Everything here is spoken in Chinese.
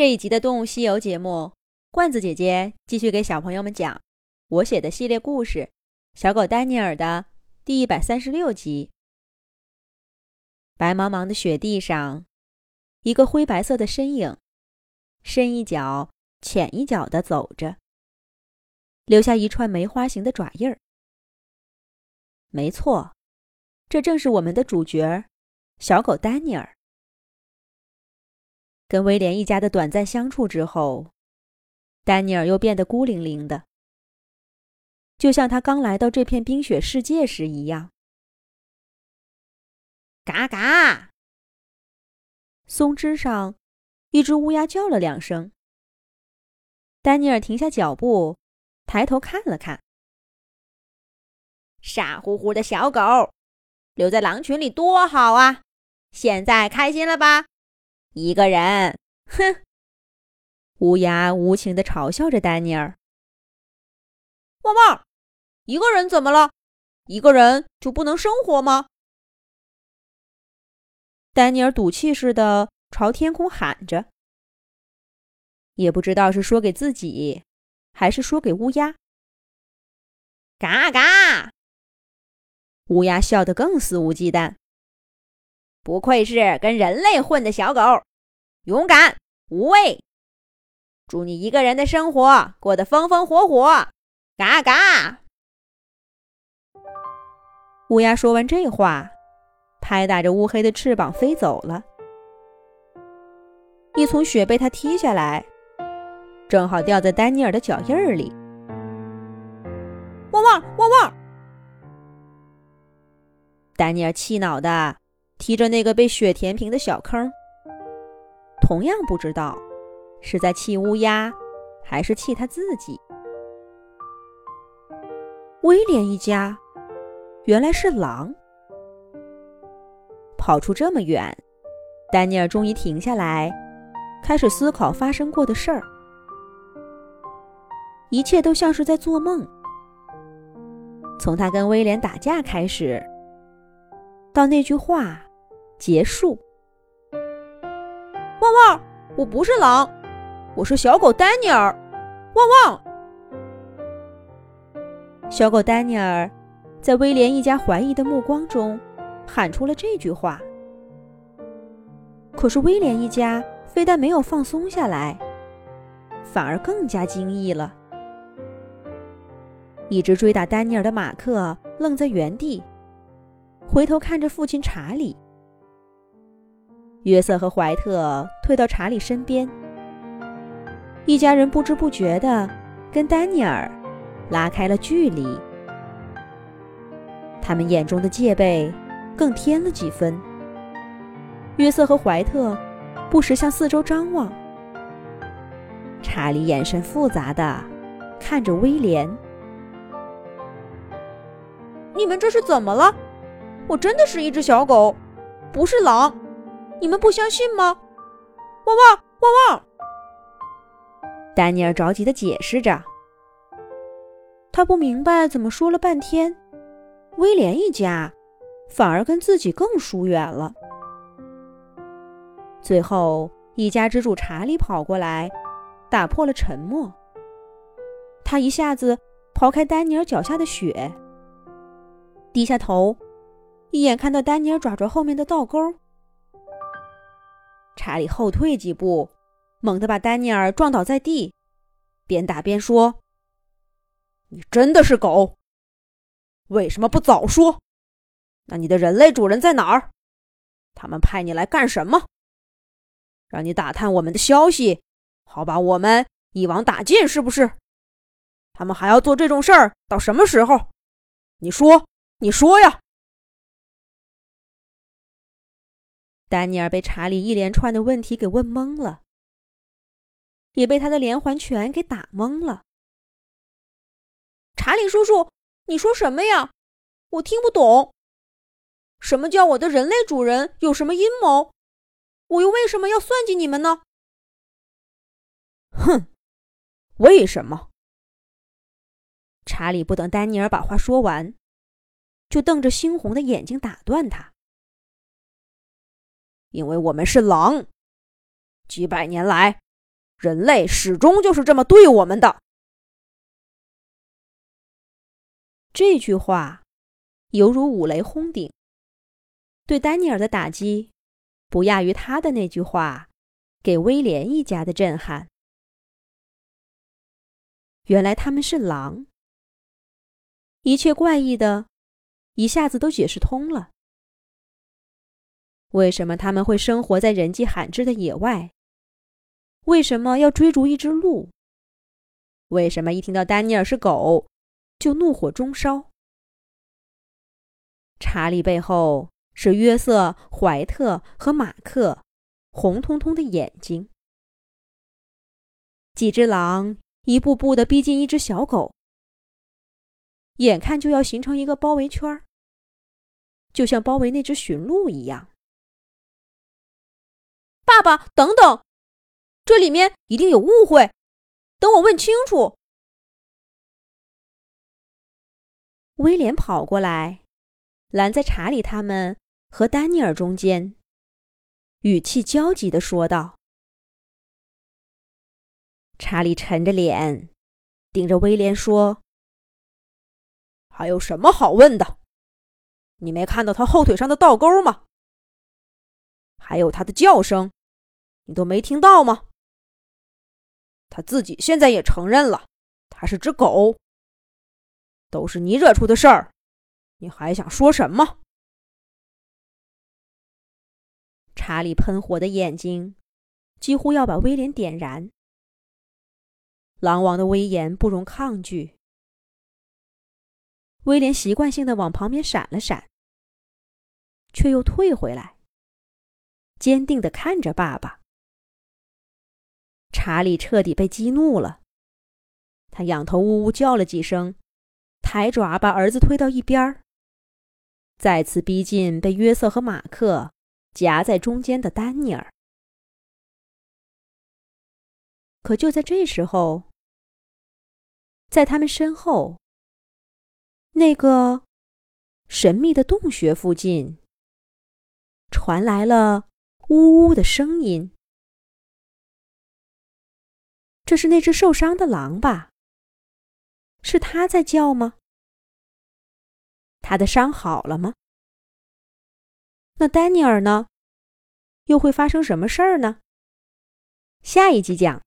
这一集的《动物西游》节目，罐子姐姐继续给小朋友们讲我写的系列故事《小狗丹尼尔》的第一百三十六集。白茫茫的雪地上，一个灰白色的身影，深一脚浅一脚的走着，留下一串梅花形的爪印儿。没错，这正是我们的主角——小狗丹尼尔。跟威廉一家的短暂相处之后，丹尼尔又变得孤零零的，就像他刚来到这片冰雪世界时一样。嘎嘎！松枝上，一只乌鸦叫了两声。丹尼尔停下脚步，抬头看了看。傻乎乎的小狗，留在狼群里多好啊！现在开心了吧？一个人，哼！乌鸦无情地嘲笑着丹尼尔。汪汪！一个人怎么了？一个人就不能生活吗？丹尼尔赌气似的朝天空喊着，也不知道是说给自己，还是说给乌鸦。嘎嘎！乌鸦笑得更肆无忌惮。不愧是跟人类混的小狗，勇敢无畏。祝你一个人的生活过得风风火火！嘎嘎！乌鸦说完这话，拍打着乌黑的翅膀飞走了。一丛雪被它踢下来，正好掉在丹尼尔的脚印儿里。汪汪汪汪！丹尼尔气恼的。踢着那个被雪填平的小坑，同样不知道是在气乌鸦，还是气他自己。威廉一家原来是狼，跑出这么远，丹尼尔终于停下来，开始思考发生过的事儿。一切都像是在做梦，从他跟威廉打架开始，到那句话。结束。汪汪！我不是狼，我是小狗丹尼尔。汪汪！小狗丹尼尔在威廉一家怀疑的目光中喊出了这句话。可是威廉一家非但没有放松下来，反而更加惊异了。一直追打丹尼尔的马克愣在原地，回头看着父亲查理。约瑟和怀特退到查理身边，一家人不知不觉地跟丹尼尔拉开了距离。他们眼中的戒备更添了几分。约瑟和怀特不时向四周张望，查理眼神复杂的看着威廉：“你们这是怎么了？我真的是一只小狗，不是狼。”你们不相信吗？汪汪汪汪！丹尼尔着急的解释着。他不明白，怎么说了半天，威廉一家反而跟自己更疏远了。最后，一家之主查理跑过来，打破了沉默。他一下子刨开丹尼尔脚下的雪，低下头，一眼看到丹尼尔爪爪后面的倒钩。查理后退几步，猛地把丹尼尔撞倒在地，边打边说：“你真的是狗？为什么不早说？那你的人类主人在哪儿？他们派你来干什么？让你打探我们的消息，好把我们一网打尽，是不是？他们还要做这种事儿到什么时候？你说，你说呀！”丹尼尔被查理一连串的问题给问懵了，也被他的连环拳给打懵了。查理叔叔，你说什么呀？我听不懂。什么叫我的人类主人有什么阴谋？我又为什么要算计你们呢？哼，为什么？查理不等丹尼尔把话说完，就瞪着猩红的眼睛打断他。因为我们是狼，几百年来，人类始终就是这么对我们的。这句话犹如五雷轰顶，对丹尼尔的打击不亚于他的那句话给威廉一家的震撼。原来他们是狼，一切怪异的一下子都解释通了。为什么他们会生活在人迹罕至的野外？为什么要追逐一只鹿？为什么一听到丹尼尔是狗？就怒火中烧。查理背后是约瑟、怀特和马克，红彤彤的眼睛。几只狼一步步的逼近一只小狗，眼看就要形成一个包围圈就像包围那只驯鹿一样。爸爸，等等，这里面一定有误会，等我问清楚。威廉跑过来，拦在查理他们和丹尼尔中间，语气焦急的说道：“查理沉着脸，盯着威廉说：‘还有什么好问的？你没看到他后腿上的倒钩吗？还有他的叫声，你都没听到吗？他自己现在也承认了，他是只狗。’”都是你惹出的事儿，你还想说什么？查理喷火的眼睛几乎要把威廉点燃。狼王的威严不容抗拒。威廉习惯性的往旁边闪了闪，却又退回来，坚定的看着爸爸。查理彻底被激怒了，他仰头呜呜叫了几声。抬爪把儿子推到一边儿，再次逼近被约瑟和马克夹在中间的丹尼尔。可就在这时候，在他们身后，那个神秘的洞穴附近传来了呜呜的声音。这是那只受伤的狼吧？是它在叫吗？它的伤好了吗？那丹尼尔呢？又会发生什么事儿呢？下一集讲。